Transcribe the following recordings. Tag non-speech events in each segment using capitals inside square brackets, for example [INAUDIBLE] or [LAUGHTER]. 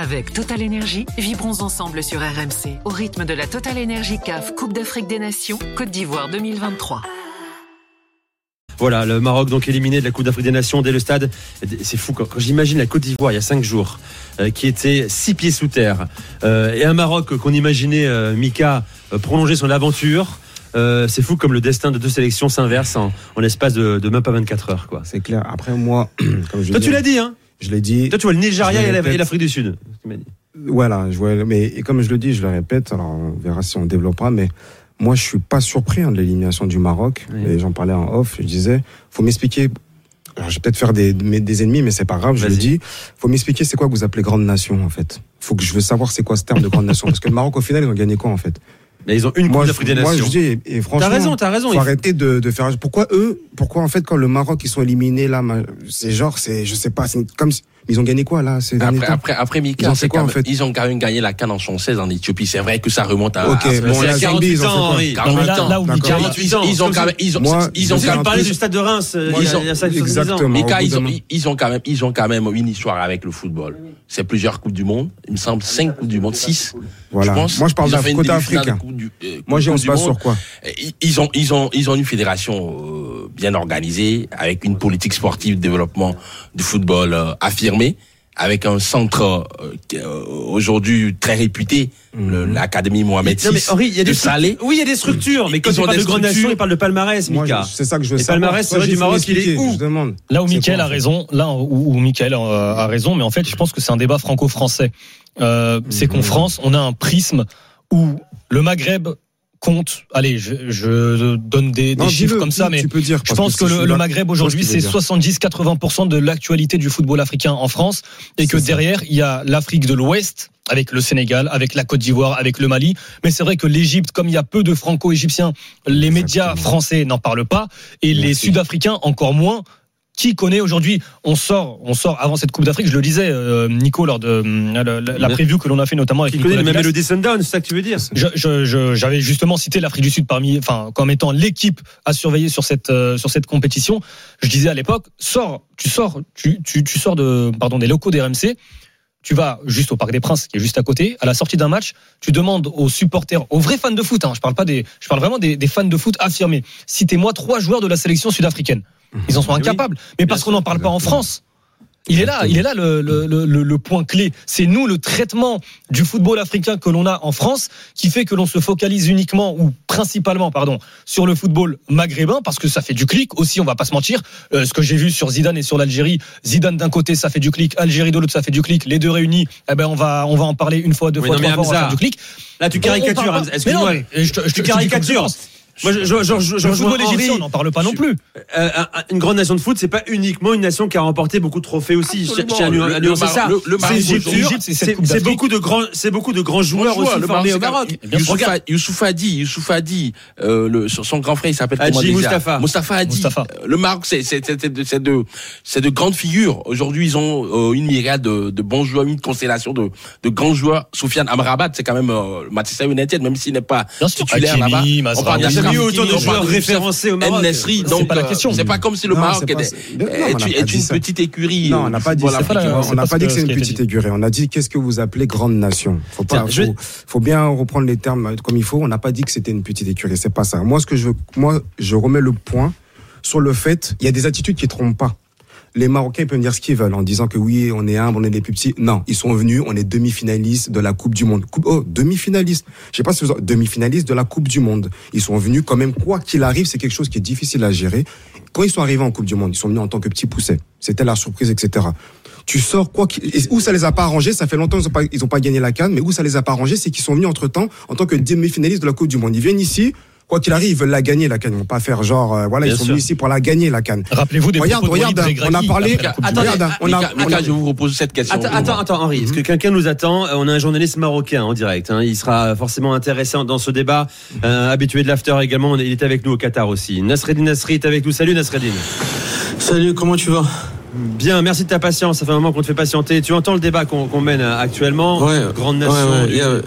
Avec Total Energy, vibrons ensemble sur RMC au rythme de la Total Energy CAF Coupe d'Afrique des Nations Côte d'Ivoire 2023. Voilà, le Maroc donc éliminé de la Coupe d'Afrique des Nations dès le stade. C'est fou quand, j'imagine la Côte d'Ivoire il y a cinq jours, euh, qui était six pieds sous terre, euh, et un Maroc qu'on imaginait euh, Mika prolonger son aventure. c'est fou comme le destin de deux sélections s'inverse en, l'espace de, même pas 24 heures. C'est clair. Après moi, [CLEARS THROAT] comme je Toi tu l'as dit, hein Je l'ai dit. Toi tu vois le Nigeria et l'Afrique du Sud. Voilà, je vois, mais et comme je le dis, je le répète, alors on verra si on développera, mais moi, je suis pas surpris hein, de l'élimination du Maroc. Et j'en parlais en off. Je disais, faut m'expliquer. Alors, je vais peut-être faire des, des ennemis, mais c'est pas grave. Je le dis. Faut m'expliquer c'est quoi que vous appelez grande nation en fait? Faut que je veux savoir c'est quoi ce terme de grande nation [LAUGHS] parce que le Maroc au final ils ont gagné quoi en fait? Mais ils ont une Coupe d'Afrique des Nations. Moi, je dis, et, franchement, t'as raison, t'as raison. Faut arrêter de, de, faire. Pourquoi eux Pourquoi en fait quand le Maroc ils sont éliminés là, c'est genre, c'est, je sais pas, c'est comme si ils ont gagné quoi là ces après, après, après Mika, ils, quoi, en fait ils ont quand même gagné la canne en 16 en Éthiopie. C'est vrai que ça remonte à. Ok, à, bon, la Zambie, ils ont fait quoi 48 ans. Là, où Mika, 48 ans. Ils ont quand même. Ils ont, Moi, ils ont quand même parlé du stade de Reims. Euh, ils ont, exactement. Mika, ils ont, ils ont quand même, ils ont quand même une histoire avec le football. C'est plusieurs coupes du monde. Il me semble 5 coupes du monde, 6. Voilà. Moi, je parle d'un côté africain. Euh, Moi, j'y pas sur quoi Ils ont, ils ont, ils ont une fédération euh, bien organisée avec une politique sportive de développement du football affirmée avec un centre euh, euh, aujourd'hui très réputé, mhm. l'Académie Mohamed VI il y a des Salé. Oui, il y a des structures, mais quand ils on parle de grande nation, il parle de palmarès, Mika. C'est ça que je veux savoir. palmarès, c'est du Maroc, il est où Là où Michael a raison, là où, où Michael a raison, mais en fait, je pense que c'est un débat franco-français. Euh, C'est qu'en mhm. France, on a un prisme où le Maghreb compte, allez, je, je donne des, des chiffres comme ça, mais je pense que, le, Maghreb aujourd'hui, c'est 70-80% de l'actualité du football africain en France, et que derrière, il y a l'Afrique de l'Ouest, avec le Sénégal, avec la Côte d'Ivoire, avec le Mali. Mais c'est vrai que l'Égypte, comme il y a peu de franco-égyptiens, les médias français n'en parlent pas, et les Sud-Africains encore moins qui connaît aujourd'hui On sort, on sort avant cette Coupe d'Afrique. Je le disais, euh, Nico, lors de euh, la, preview que l'on a fait notamment avec. Qui connaît même le Sundown, c'est ça que tu veux dire J'avais justement cité l'Afrique du Sud parmi, enfin, comme étant l'équipe à surveiller sur cette euh, sur cette compétition. Je disais à l'époque, sors, tu sors, tu, tu, tu sors de, pardon, des locaux des RMC tu vas juste au Parc des Princes, qui est juste à côté, à la sortie d'un match, tu demandes aux supporters, aux vrais fans de foot, hein, je parle pas des, je parle vraiment des, des fans de foot affirmés, citez-moi trois joueurs de la sélection sud-africaine. Ils en sont incapables. Mais parce qu'on n'en parle pas en France. Il est là, il est là le, le, le, le point clé. C'est nous le traitement du football africain que l'on a en France qui fait que l'on se focalise uniquement ou principalement, pardon, sur le football maghrébin parce que ça fait du clic aussi. On va pas se mentir. Euh, ce que j'ai vu sur Zidane et sur l'Algérie, Zidane d'un côté ça fait du clic, Algérie de l'autre ça fait du clic. Les deux réunis, eh ben on va on va en parler une fois, deux fois, trois fois, va faire du clic. Là tu caricatures. Excuse-moi. Tu caricatures. Moi, je, je, je, je, football égyptien, on n'en parle pas non plus. Euh, une grande nation de foot, c'est pas uniquement une nation qui a remporté beaucoup de trophées aussi. C'est ça. C'est beaucoup de grands, c'est beaucoup de grands joueurs aussi formés au Maroc. Youssouf Hadi, Youssouf Hadi, euh, son grand frère, il s'appelle comment déjà Mustafa. Mustafa Hadi. Le Maroc, c'est c'est de c'est de grandes figures. Aujourd'hui, ils ont euh, une myriade de bons joueurs, une constellation de de grands joueurs. Soufiane Amrabat, c'est quand même Manchester United, même s'il n'est pas titulaire là-bas. On parle eu autant de joueurs référencés au Maroc. Nesri, donc c'est pas la question. C'est pas comme si le Maroc est une petite écurie. Non, on n'a pas dit ça. On n'a pas dit que c'est une petite écurie. On a dit qu'est-ce que vous appelez grande nation. Faut pas, faut bien reprendre les termes comme il faut. On n'a pas dit que c'était une petite écurie. C'est pas ça. Moi, ce que je veux, moi, je remets le point sur le fait, il y a des attitudes qui trompent pas les Marocains peuvent dire ce qu'ils veulent en disant que oui, on est humble, on est des plus petits. Non, ils sont venus, on est demi-finalistes de la Coupe du Monde. oh, demi-finaliste. Je sais pas si vous demi-finaliste de la Coupe du Monde. Ils sont venus quand même, quoi qu'il arrive, c'est quelque chose qui est difficile à gérer. Quand ils sont arrivés en Coupe du Monde, ils sont venus en tant que petits poussets. C'était la surprise, etc. Tu sors quoi où ça les a pas arrangés, ça fait longtemps qu'ils ont pas, pas gagné la canne, mais où ça les a pas arrangés, c'est qu'ils sont venus entre temps en tant que demi-finalistes de la Coupe du Monde. Ils viennent ici, quoi qu'il arrive, ils veulent la gagner la canne. Ils vont pas faire genre, euh, voilà, ils sont venus ici pour la gagner la canne. Rappelez-vous des regarde, regarde, on a parlé. Regarde, on a, on a, je vous repose cette question. Attends, attends, attends Henri, est-ce que quelqu'un nous attend On a un journaliste marocain en direct. Hein. Il sera forcément intéressant dans ce débat. Euh, habitué de l'after également. Il est avec nous au Qatar aussi. Nasreddin Nasri est avec nous. Salut Nasreddin. Salut, comment tu vas? Bien, merci de ta patience. Ça fait un moment qu'on te fait patienter. Tu entends le débat qu'on mène actuellement. Ouais, Grande nation. Ouais, ouais, il y, a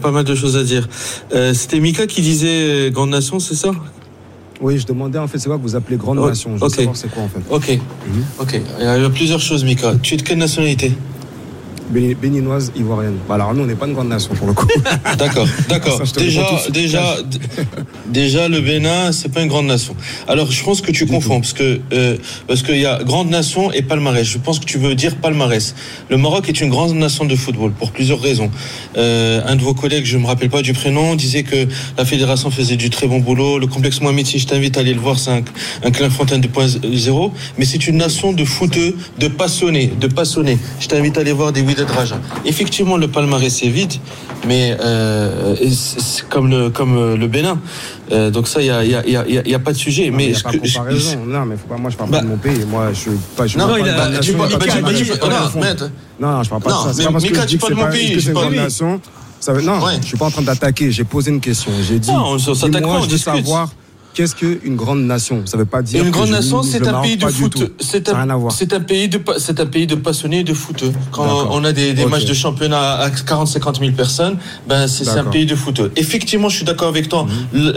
pas mal de choses à dire. Euh, c'était Mika qui disait euh, Grande Nation, c'est ça? Oui, je demandais en fait, c'est quoi que vous appelez grande oh, nation? Je veux savoir c'est quoi en fait. Ok. Mhm. Ok. Il y a plusieurs choses, Mika. Tu es de quelle nationalité? Béninoise ivoirienne. Bah, alors nous, on n'est pas une grande nation pour le coup. [LAUGHS] D'accord, d'accord. Déjà, déjà, déjà, le Bénin, c'est pas une grande nation. Alors, je pense que tu confonds parce que euh, parce qu'il y a grande nation et palmarès. Je pense que tu veux dire palmarès. Le Maroc est une grande nation de football pour plusieurs raisons. Euh, un de vos collègues, je me rappelle pas du prénom, disait que la fédération faisait du très bon boulot. Le complexe Mohamed, si je t'invite à aller le voir, c'est un, un clin fontaine de point zéro. Mais c'est une nation de footeux, de passionnés, de passionnés. Je t'invite à aller voir des Effectivement, le palmarès est vide, mais euh, comme le comme euh, le Bénin. Euh, donc ça, il y a, y, a, y, y a, pas de sujet. mais, je, pas comparaison. non, mais faut pas, moi je parle pas de bah- mon pays. Moi, je suis pas. Je non, non, il a, tu, bah, tu, non, non, je parle pas de ça. C'est pas parce que je dis que c'est pas une grande nation. Non, je suis pas en train d'attaquer. J'ai posé une question. J'ai dit. Non, ça s'attaque pas. Je veux savoir qu'est-ce qu'une grande nation? Ça ne veut pas dire. Une grande nation, c'est un pays de foot. C'est un, pays de, c'est un pays de passionnés de foot. Quand on a des, des matchs de championnat à 40-50 000 personnes, ben c'est un pays de foot. Effectivement, je suis d'accord avec toi. Mhm.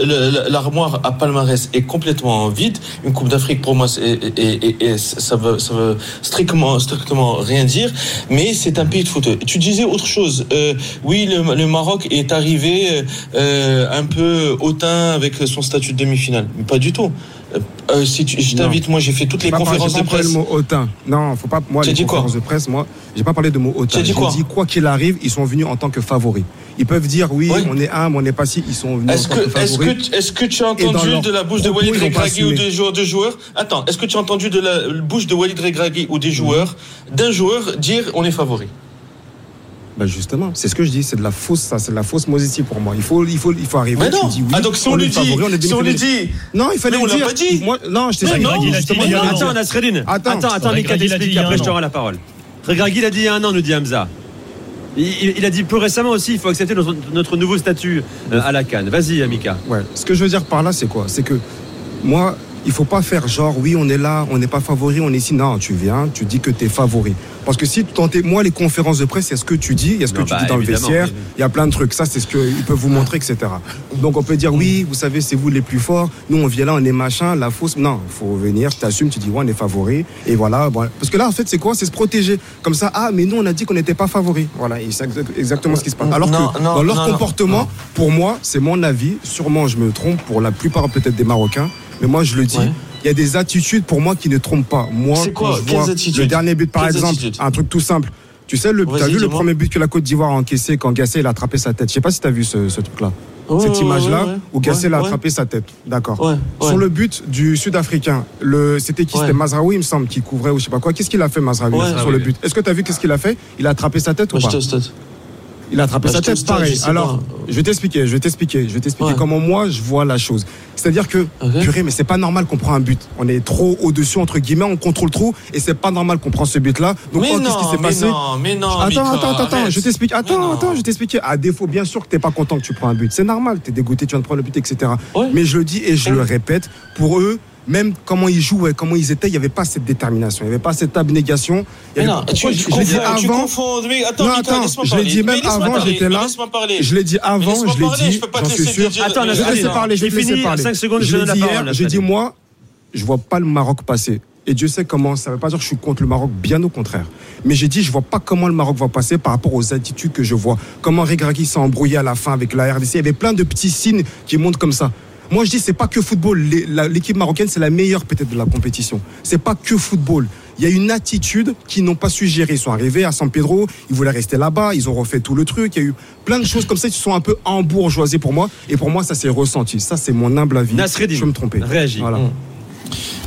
L'armoire à palmarès est complètement vide. Une Coupe d'Afrique pour moi, et, ça veut, ça veut strictement, strictement rien dire. Mais c'est un pays de foot. Tu disais autre chose. Euh, oui, le, Maroc est arrivé euh, un peu hautain avec son statut de demi-finale pas du tout. Euh, euh, si tu, je t'invite, moi j'ai fait toutes les conférences de presse. Pas le mot hautain. Non, faut pas. Moi, les conférences de presse, moi, j'ai pas parlé de mot hautain. J'ai dit quoi qu'il arrive, ils sont venus en tant que favoris. Ils peuvent dire oui, on est un, on n'est pas si. Ils sont venus est-ce en tant que, favoris. Est-ce que, est-ce que tu as entendu de la bouche de Walid Regragui ou des joueurs, de joueurs? Attends, est-ce que tu as entendu de la bouche de Walid Regragui ou des joueurs, d'un joueur dire on est favori? Bah, justement, c'est ce que je dis, c'est de la fausse, ça, c'est de la fausse modestie pour moi. Il faut, il faut, il faut arriver. Mais non. Dis, oui, ah donc si on, lui dit, si on lui dit, non, il fallait mais on l'a pas dit. Moi, non, je t'ai dit. Attends, Nasreddin. Attends, attends, attends, Mika t'explique. Après, je te rends la parole. Regragui, il a dit il y a un an, nous dit Hamza. Il, a dit plus récemment aussi, il faut accepter notre, nouveau statut euh, à la Cannes. Vas-y, Mika. Ouais. Ce que je veux dire par là, c'est quoi? C'est que moi, il faut pas faire genre, oui, on est là, on n'est pas favori, on est ici. Non, tu viens, tu dis que tu es favori. Parce que si tu moi, les conférences de presse, il y a ce que tu dis, il y a ce que tu dis bah, dans le vestiaire, il y a plein de trucs. Ça, c'est ce qu'ils peuvent vous montrer, etc. Donc, on peut dire, oui, vous savez, c'est vous les plus forts. Nous, on vient là, on est machin, la fausse. Non, il faut venir, tu assumes, tu dis, ouais, on est favori. Et voilà. Parce que là, en fait, c'est quoi? C'est se protéger. Comme ça, ah, mais nous, on a dit qu'on n'était pas favori. Voilà, c'est exactement ce qui se passe. Alors que dans leur comportement, pour moi, c'est mon avis, sûrement je me trompe pour la plupart peut-être des Marocains, mais moi, je le dis. Il y a des attitudes pour moi qui ne trompent pas. Moi, quoi je vois le dernier but, par exemple, un truc tout simple. Tu sais, le, as vu le premier but que la Côte d'Ivoire a encaissé quand Gassé il a attrapé sa tête? Je sais pas si tu as vu ce, truc-là. Cette image-là où Gassé a attrapé sa tête. D'accord. Sur le but du Sud-Africain, c'était qui C'était Mazraoui, il me semble, qui couvrait ou je sais pas quoi. Qu'est-ce qu'il a fait, Mazraoui, sur le but? Est-ce que tu as vu qu'est-ce qu'il a fait? Il a attrapé sa tête ou pas? Il a attrapé bah, sa tête, pareil. Alors, je vais t'expliquer, je vais t'expliquer, je vais t'expliquer comment moi je vois la chose. C'est-à-dire que, purée, mais c'est pas normal qu'on prend un but. On est trop au-dessus, entre guillemets, on contrôle trop, et c'est pas normal qu'on prend ce but-là. Donc, oh, qu'est-ce qui s'est passé non, mais non, Attends, attends, attends, je t'explique. Attends, attends, je t'explique. À défaut, bien sûr que t'es pas content que tu prends un but. C'est normal, t'es dégoûté, tu viens de prendre le but, etc. Mais je le dis et je le répète, pour eux, même comment ils jouaient, comment ils étaient, il n'y avait pas cette détermination, il n'y avait pas cette abnégation. Mais non, tu, je, je l'ai dit avant. mais attends, non, attends, je l'ai dit même avant, j'étais là. Je l'ai dit avant, je l'ai dit, j'en suis sûr. Attends, je vais laisser parler, je vais laisser parler. 5 secondes, je donne la parole. J'ai dit, moi, je vois pas le Maroc passer. Et Dieu sait comment, ça ne veut pas dire que je suis contre le Maroc, bien au contraire. Mais j'ai dit, je vois pas comment le Maroc va passer par rapport aux attitudes que je vois. Comment Regragui s'est embrouillé à la fin avec la RDC. Il y avait plein de petits signes qui montrent comme ça. Moi, je dis, c'est pas que football. L'équipe marocaine, c'est la meilleure peut-être de la compétition. C'est pas que football. Il y a une attitude qu'ils n'ont pas su gérer. Ils sont arrivés à San Pedro, ils voulaient rester là-bas, ils ont refait tout le truc. Il y a eu plein de choses comme ça qui sont un peu embourgeoisées pour moi. Et pour moi, ça s'est ressenti. Ça, c'est mon humble avis. Nasreddin, je me tromper. Réagis. Voilà. Mm.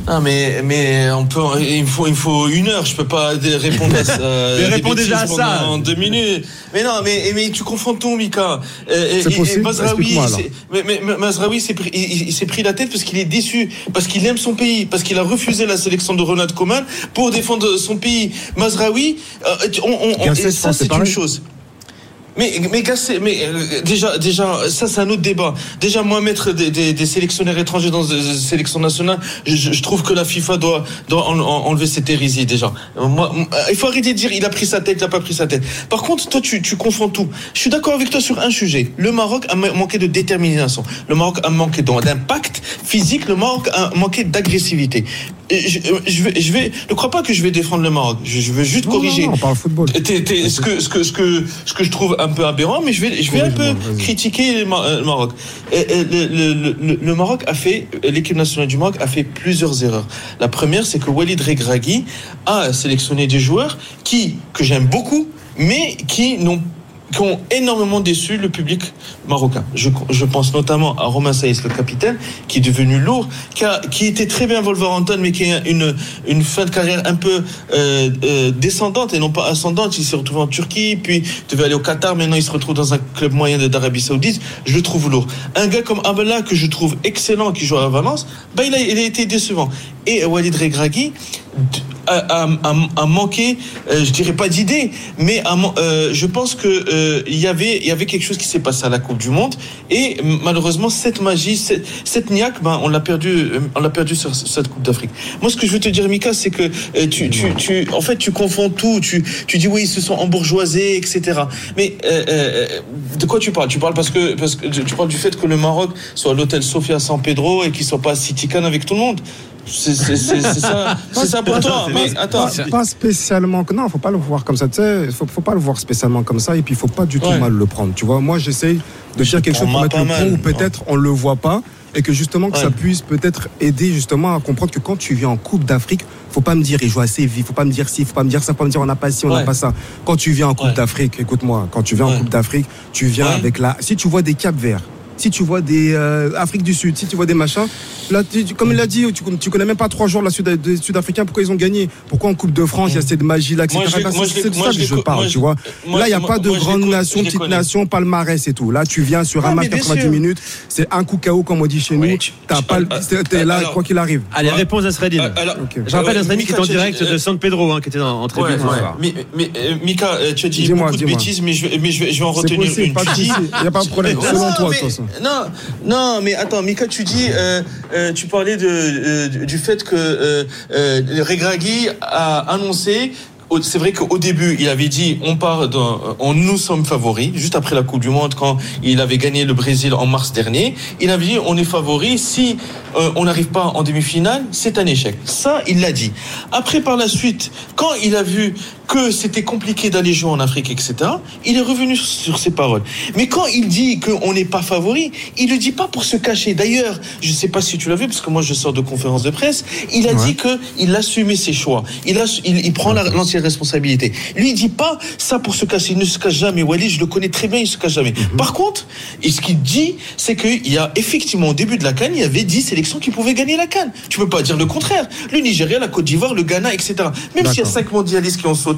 Non, mais, mais on peut, il faut, il faut une heure. Je peux pas répondre à ça. [LAUGHS] mais réponds déjà à ça. En deux minutes. Mais non, mais, mais tu confonds tout, Mika. C'est possible? Mazraoui, mais, mais, Mazraoui, pris, il, s'est pris la tête parce qu'il est déçu, parce qu'il aime son pays, parce qu'il a refusé la sélection de Ronald Koeman pour défendre son pays. Mazraoui, euh, on, on, ça, c'est une chose. Mais, mais, mais euh, déjà, déjà, ça c'est un autre débat. Déjà, moi, mettre des, des, des sélectionneurs étrangers dans des sélections nationales, je, je, trouve que la FIFA doit, doit enlever cette hérésie déjà. Moi, euh, il faut arrêter de dire il a pris sa tête, il a pas pris sa tête. Par contre, toi, tu, tu confonds tout. Je suis d'accord avec toi sur un sujet. Le Maroc a manqué de détermination. Le Maroc a manqué d'impact physique. Le Maroc a manqué d'agressivité je, je, vais, je vais, ne crois pas que je vais défendre le Maroc. Je, je veux juste corriger. Non, non, on parle football. ce que, ce que, ce que, ce que je trouve un peu aberrant, mais je vais, je vais un peu critiquer le Maroc. Le, le, le, Maroc a fait, l'équipe nationale du Maroc a fait plusieurs erreurs. La première, c'est que Walid Regragui a sélectionné des joueurs qui, que j'aime beaucoup, mais qui n'ont qui ont énormément déçu le public marocain. Je, je pense notamment à Romain Saïs, le capitaine, qui est devenu lourd, qui, a, qui était très bien Wolverhampton, mais qui a une, une fin de carrière un peu euh, euh, descendante et non pas ascendante. Il s'est retrouvé en Turquie, puis devait aller au Qatar, maintenant il se retrouve dans un club moyen d'Arabie Saoudite. Je le trouve lourd. Un gars comme Abela, que je trouve excellent, qui joue à Valence, bah, il, a, il a été décevant. Et Walid Regragui, a, manqué, euh, je dirais pas d'idées, mais euh, je pense que euh, y avait y avait quelque chose qui s'est passé à la Coupe du Monde et malheureusement cette magie, cette, cette niaque, ben on l'a perdu, on l'a perdu sur cette Coupe d'Afrique. Moi, ce que je veux te dire, Mika, c'est que tu, tu, tu, en fait, tu confonds tout. Tu, tu dis oui, ils se sont embourgeoisés, etc. Mais de quoi tu parles? Tu parles parce que parce que tu parles du fait que le Maroc soit l'hôtel Sofia San Pedro et qu'il soit pas à Citican avec tout le monde. Ça, ça pour toi. Mais attends. Pas, spécialement. Non, faut pas le voir comme ça. Tu sais, faut, faut pas le voir spécialement comme ça. Et puis, il faut pas du tout mal le prendre. Tu vois, moi, j'essaye de dire quelque chose pour mettre le point ou peut-être on le voit pas et que justement que ça puisse peut-être aider justement à comprendre que quand tu viens en Coupe d'Afrique, faut pas me dire il joue assez vite, faut pas me dire si, faut pas me dire ça, faut pas me dire on n'a pas ci, on n'a pas ça. Quand tu viens en Coupe d'Afrique, écoute-moi, quand tu viens en Coupe d'Afrique, tu viens avec la. Si tu vois des Cap Verts, si tu vois des euh, Afrique du Sud, si tu vois des machins, là, comme il l'a dit, tu, tu connais même pas trois jours la Sud, des Sud-Africains, pourquoi ils ont gagné? Pourquoi en Coupe de France, il y a cette magie là, etc. C'est de ça que je parle, tu vois? Là, il n'y a pas de grande nation, petite nation, palmarès et tout. Là, tu viens sur un match 90 minutes, c'est un coup KO, comme on dit chez nous. T'as pas, t'es là, quoi qu'il arrive. Allez, réponse à Sredin. Je rappelle à Sredin qui est en direct de San Pedro, hein, qui était en tribune ce soir. Mika, tu as dit beaucoup de bêtises, mais je vais en retenir une. Il n'y a pas de problème, selon toi, de toute façon. Non, non, mais attends, Mika, tu dis, euh, euh, tu parlais euh, du fait que Regragui a annoncé c'est vrai qu'au début, il avait dit on part, on nous sommes favoris. Juste après la Coupe du Monde, quand il avait gagné le Brésil en mars dernier, il avait dit on est favoris. Si on n'arrive pas en demi-finale, c'est un échec. Ça, il l'a dit. Après, par la suite, quand il a vu que c'était compliqué d'aller jouer en Afrique, etc., il est revenu sur ses paroles. Mais quand il dit qu'on n'est pas favori, il ne le dit pas pour se cacher. D'ailleurs, je ne sais pas si tu l'as vu, parce que moi je sors de conférence de presse, il a dit qu'il assumait ses choix. Il, a, il, prend l'ancienne responsabilité. Lui, il dit pas ça pour se cacher. Il ne se cache jamais. Wally, je le connais très bien, il ne se cache jamais. Mhm. Par contre, et ce qu'il dit, c'est qu'il y a effectivement au début de la Cannes, il y avait 10 sélections qui pouvaient gagner la Cannes. Tu peux pas dire le contraire. Le Nigeria, la Côte d'Ivoire, le Ghana, etc. Même s'il y a 5 mondialistes qui ont sauté,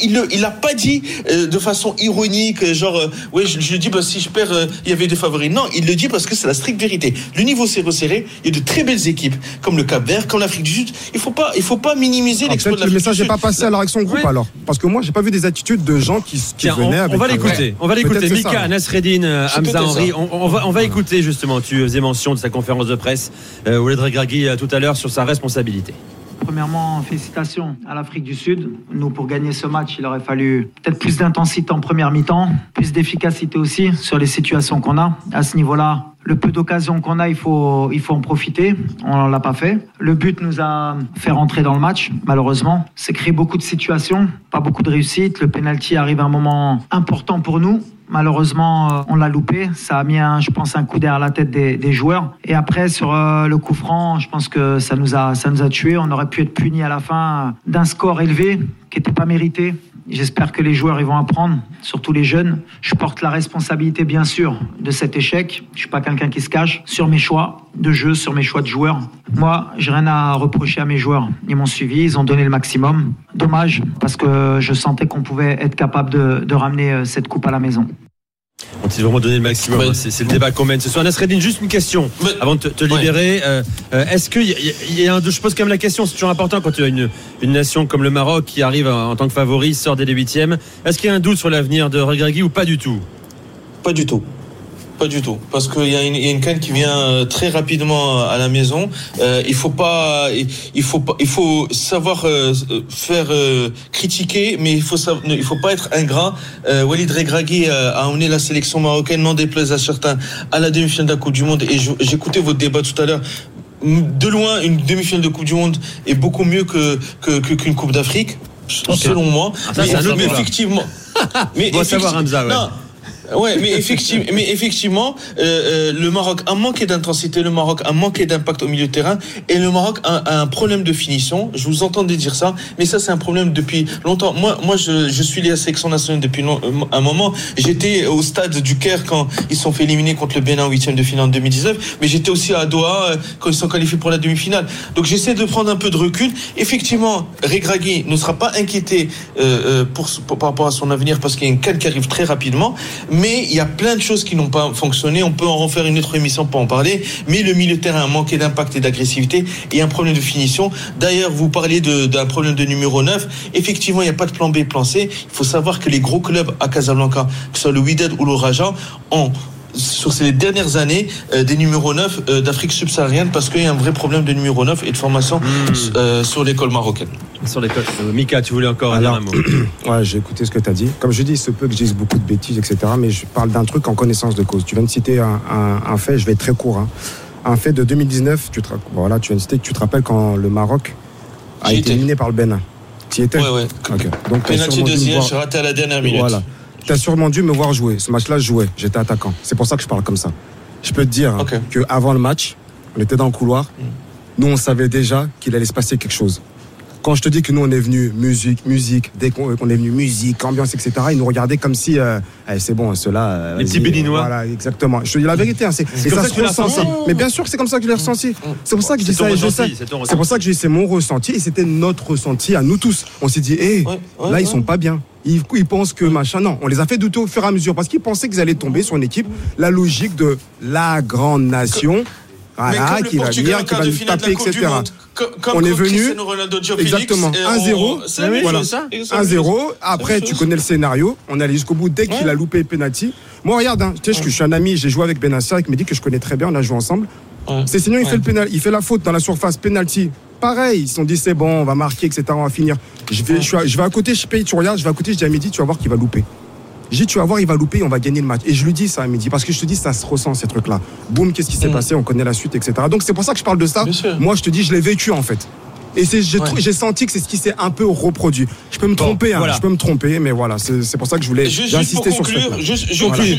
il ne il pas dit euh, de façon ironique, genre, euh, ouais, je, le dis, bah, si je perds, euh, il y avait des favoris. Non, il le dit parce que c'est la stricte vérité. Le niveau s'est resserré. Il y a de très belles équipes, comme le Cap Vert, comme l'Afrique du Sud. Il faut pas, il faut pas minimiser l'exploit de Le message n'est pas passé à la réaction groupe alors, parce que moi, j'ai pas vu des attitudes de gens qui, qui venaient on, avec. On va l'écouter. On va l'écouter. Mika, Nasreddin, Hamza Henry. On, va, on va écouter justement. Tu faisais mention de sa conférence de presse, euh, Ouled Regragui tout à l'heure sur sa responsabilité. Premièrement, félicitations à l'Afrique du Sud. Nous, pour gagner ce match, il aurait fallu peut-être plus d'intensité en première mi-temps, plus d'efficacité aussi sur les situations qu'on a. À ce niveau-là, le peu d'occasions qu'on a, il faut, il faut en profiter. On ne l'a pas fait. Le but nous a fait rentrer dans le match, malheureusement. C'est créer beaucoup de situations, pas beaucoup de réussite. Le penalty arrive à un moment important pour nous. Malheureusement, euh, on l'a loupé. Ça a mis, un, je pense, un coup derrière la tête des, joueurs. Et après, sur euh, le coup franc, je pense que ça nous a, ça nous a tués. On aurait pu être puni à la fin d'un score élevé qui n'était pas mérité. J'espère que les joueurs ils vont apprendre, surtout les jeunes. Je porte la responsabilité bien sûr de cet échec. Je suis pas quelqu'un qui se cache sur mes choix de jeu, sur mes choix de joueurs. Moi, j'ai rien à reprocher à mes joueurs. Ils m'ont suivi, ils ont donné le maximum. Dommage parce que je sentais qu'on pouvait être capable de, ramener euh, cette coupe à la maison. Faut-il vraiment donner le maximum C'est le débat qu'on mène ce soir. Nasreddin, juste une question avant de te, libérer. Euh, euh, est-ce qu'il y, y, a un, je pose quand même la question, c'est toujours important quand tu as une, une nation comme le Maroc qui arrive en, tant que favori, sort dès les huitièmes. Est-ce qu'il y a un doute sur l'avenir de Regragui ou pas du tout? Pas du tout. Pas du tout, parce qu'il y, a une, y canne qui vient euh, très rapidement à la maison. Euh, il faut pas, il faut pas, il faut savoir euh, faire critiquer, mais il faut il faut pas être ingrat. Walid Regragui a emmené la sélection marocaine, non déplaise à certains, à la demi-finale de la Coupe du Monde. Et j'écoutais votre débat tout à l'heure de loin, une demi-finale de Coupe du Monde est beaucoup mieux que qu'une Coupe d'Afrique, selon moi. Ah, mais, effectivement. [LAUGHS] mais On va savoir Hamza. Ouais. Ouais, mais effectivement, mais effectivement, euh, euh, le Maroc a manqué d'intensité, le Maroc a manqué d'impact au milieu de terrain, et le Maroc a, un problème de finition. Je vous entendais dire ça, mais ça c'est un problème depuis longtemps. Moi, moi, je, je suis lié à la sélection nationale depuis euh, un moment. J'étais au stade du Caire quand ils sont fait éliminer contre le Bénin en huitième de finale en 2019, mais j'étais aussi à Doha quand ils sont qualifiés pour la demi-finale. Donc j'essaie de prendre un peu de recul. Effectivement, Regragui ne sera pas inquiété par rapport à son avenir parce qu'il y a une canne qui arrive très rapidement il y a plein de choses qui n'ont pas fonctionné. On peut en refaire une autre émission pour en parler. Mais le milieu de terrain a manqué d'impact et d'agressivité et un problème de finition. D'ailleurs, vous parlez d'un problème de numéro 9. Effectivement, il n'y a pas de plan B, plan C. Il faut savoir que les gros clubs à Casablanca, que ce soit le Wydad ou le Raja, ont sur ces dernières années euh, des numéros 9 euh, d'Afrique subsaharienne parce qu'il y a un vrai problème de numéro 9 et de formation hmm. euh, sur l'école marocaine. Sur l'école. Mika, tu voulais encore dire un mot [CLEARS THROAT] Ouais, j'ai écouté ce que tu as dit. Comme je dis, ce peut que je dise beaucoup de bêtises, etc. Mais je parle d'un truc en connaissance de cause. Tu viens de citer un, fait, je vais être très court. Hein. Un fait de 2019, tu, te, voilà, tu viens de citer que tu te rappelles quand le Maroc a été éliminé par le Bénin. Tu y étais? Ouais, ouais. Donc, Penalty deuxième, je raté à la dernière minute. Voilà tu as sûrement dû me voir jouer. Ce match-là, je jouais. J'étais attaquant. C'est pour ça que je parle comme ça. Je peux te dire qu'avant que avant le match, on était dans le couloir. Mm. Nous, on savait déjà qu'il allait se passer quelque chose. Quand je te dis que nous, on est venu musique, musique, dès qu'on est venu musique, ambiance, etc., ils nous regardaient comme si, euh, eh, c'est bon, ceux-là. Euh, Les petits béninois. Voilà, exactement. Je te dis la vérité. Hein, c'est, et ça, se ressent. Ça. Mais bien sûr, c'est comme ça que je l'ai ressenti. C'est pour ça que je dis ça. C'est pour ça que dis c'est mon ressenti et c'était notre ressenti à nous tous. On s'est dit, hé, eh, là, ils sont pas bien. Ils, ils, pensent que machin. Non, on les a fait douter au fur et à mesure parce qu'ils pensaient qu'ils allaient tomber sur une équipe. La logique de la grande nation. Voilà, qui va venir, qui va nous taper, etc. on est venu exactement 1-0 voilà. 1-0 après tu connais le scénario. On est allé jusqu'au bout. Dès qu'il a loupé le penalty moi regarde hein, tu sais, je suis un ami j'ai joué avec Benasser qui me dit que je connais très bien on a joué ensemble. C'est sinon il fait le pénal, il fait la faute dans la surface penalty. Pareil ils se sont dit c'est bon on va marquer etc on va finir je vais, je, vais à côté je paye tu regardes je vais à côté je dis à midi tu vas voir qu'il va louper j'ai tu vas voir, il va louper, on va gagner le match. Et je lui dis ça à midi, parce que je te dis, ça se ressent, ces trucs-là. Boum, qu'est-ce qui s'est mm. passé, on connaît la suite, etc. Donc c'est pour ça que je parle de ça. Moi, je te dis, je l'ai vécu, en fait. Et j'ai senti que c'est ce qui s'est un peu reproduit. Je peux me tromper, hein, je peux me tromper, mais voilà, c'est pour ça que je voulais juste, insister sur ce juste,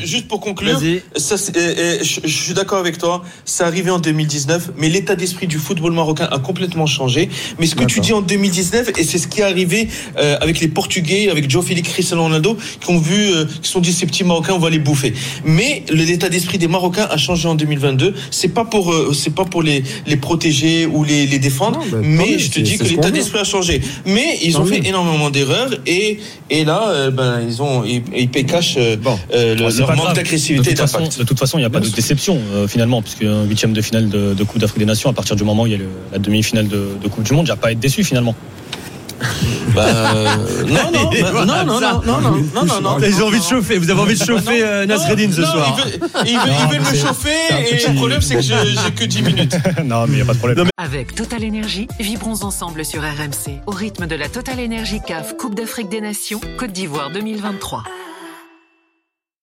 juste, pour conclure, ça, je, je, suis d'accord avec toi, ça arrivé en 2019, mais l'état d'esprit du football marocain a complètement changé. Mais ce que tu dis en 2019, et c'est ce qui est arrivé euh, avec les Portugais, avec Joe Félix, Cristiano Ronaldo, qui ont vu, euh, qui sont dit ces petits Marocains, on va les bouffer. Mais l'état d'esprit des Marocains a changé en 2022. C'est pas pour, euh, c'est pas pour les, les protéger ou les, les défendre, bah, mais je te dis que l'état d'esprit a changé. Mais ils ont fait énormément d'erreurs et, et là, euh, ben, ils ont ils, ils paient cash euh, euh, le, manque d'agressivité. De, toute façon, il n'y a pas de déception finalement, puisque un huitième de finale de, de Coupe d'Afrique des Nations, à partir du moment où il y a la demi-finale de, de Coupe du Monde, il n'y a pas à être déçu finalement. [LAUGHS] Bah, non, non, non, non, non, non, non, non, non, Ils ont envie de chauffer. Vous avez envie de chauffer euh, Nasreddin ce soir. Ils veulent me chauffer et le problème c'est que [LAUGHS] j'ai que 10 minutes. [LAUGHS] Non, mais il n'y a pas de problème. Avec Total Energy, vibrons ensemble sur RMC au rythme de la Total Energy CAF Coupe d'Afrique des Nations Côte d'Ivoire 2023.